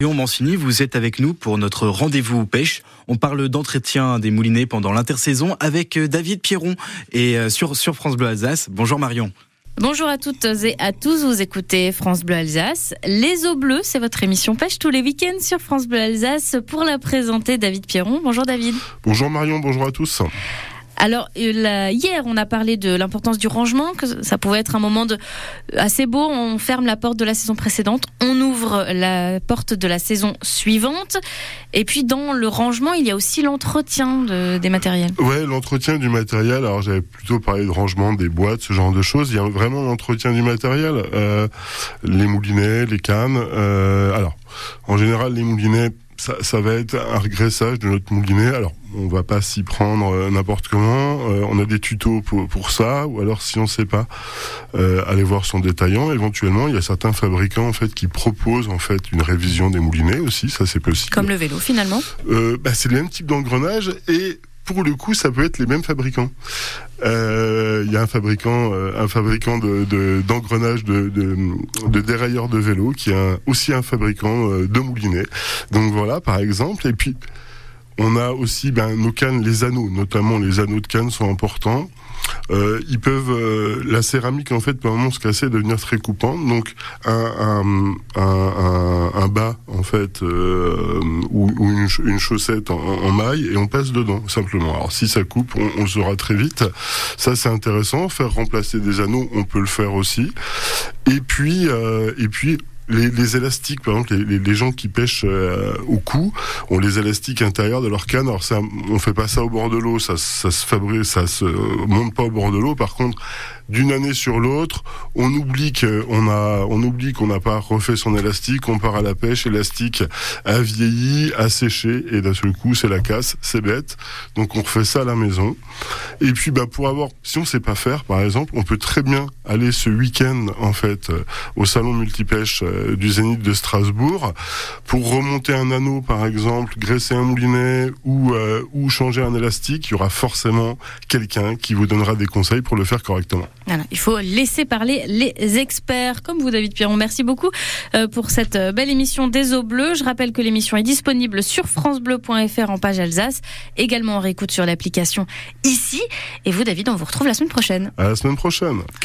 Léon Mancini, vous êtes avec nous pour notre rendez-vous pêche. On parle d'entretien des moulinets pendant l'intersaison avec euh, David Pierron et euh, sur, sur France Bleu Alsace. Bonjour Marion. Bonjour à toutes et à tous, vous écoutez France Bleu Alsace. Les eaux bleues, c'est votre émission pêche tous les week-ends sur France Bleu Alsace. Pour la présenter, David Pierron. Bonjour David. Bonjour Marion, bonjour à tous. Alors euh, hier, on a parlé de l'importance du rangement, que ça pouvait être un moment assez beau. On ferme la porte de la saison précédente, on ouvre la porte de la saison suivante. Et puis dans le rangement, il y a aussi l'entretien des matériels. Ouais, l'entretien du matériel. Alors j'avais plutôt parlé de rangement des boîtes, ce genre de choses. Il y a vraiment l'entretien du matériel, euh, les moulinets, les cannes. Euh, alors en général, les moulinets ça, ça, va être un regressage de notre moulinet. Alors, on va pas s'y prendre euh, n'importe comment. Euh, on a des tutos pour, pour, ça, ou alors si on sait pas, euh, aller voir son détaillant. Éventuellement, il y a certains fabricants en fait qui proposent en fait une révision des moulinets aussi. Ça, c'est possible. Comme le vélo, finalement. Euh, bah, c'est le même type d'engrenage et pour le coup, ça peut être les mêmes fabricants. Euh, il y a un fabricant, euh, un fabricant de d'engrenage de, de, de, dérailleurs de vélo qui est aussi un fabricant euh, de moulinets. Donc voilà, par exemple. Et puis on a aussi ben, nos cannes, les anneaux, notamment les anneaux de cannes sont importants. Euh, ils peuvent, euh, la céramique en fait peut moment se casser et devenir très coupante. Donc un, un, un, un bas en fait euh, ou, une, chaussette en, maille et on passe dedans simplement. Alors si ça coupe, on, on saura très vite. Ça c'est intéressant. Faire remplacer des anneaux, on peut le faire aussi. Et puis euh, et puis les, les, élastiques, par exemple, les, les gens qui pêchent euh, au cou ont les élastiques intérieurs de leur canne. Alors ça, on fait pas ça au bord de l'eau, ça, ça se fabrique, ça se monte pas au bord de l'eau. Par contre, d'une année sur l'autre, on oublie qu'on a, on oublie qu'on n'a pas refait son élastique, on part à la pêche, élastique a vieilli, a séché, et d'un seul coup, c'est la casse, c'est bête. Donc on refait ça à la maison. Et puis, bah, pour avoir, si on sait pas faire, par exemple, on peut très bien aller ce week-end, en fait, au salon multipêche du Zénith de Strasbourg, pour remonter un anneau, par exemple, graisser un moulinet ou, euh, ou changer un élastique. Il y aura forcément quelqu'un qui vous donnera des conseils pour le faire correctement. Voilà, il faut laisser parler les experts, comme vous, David Pierron. Merci beaucoup euh, pour cette belle émission des eaux bleues. Je rappelle que l'émission est disponible sur francebleu.fr en page Alsace, également en réécoute sur l'application ici. Et vous, David, on vous retrouve la semaine prochaine. À la semaine prochaine.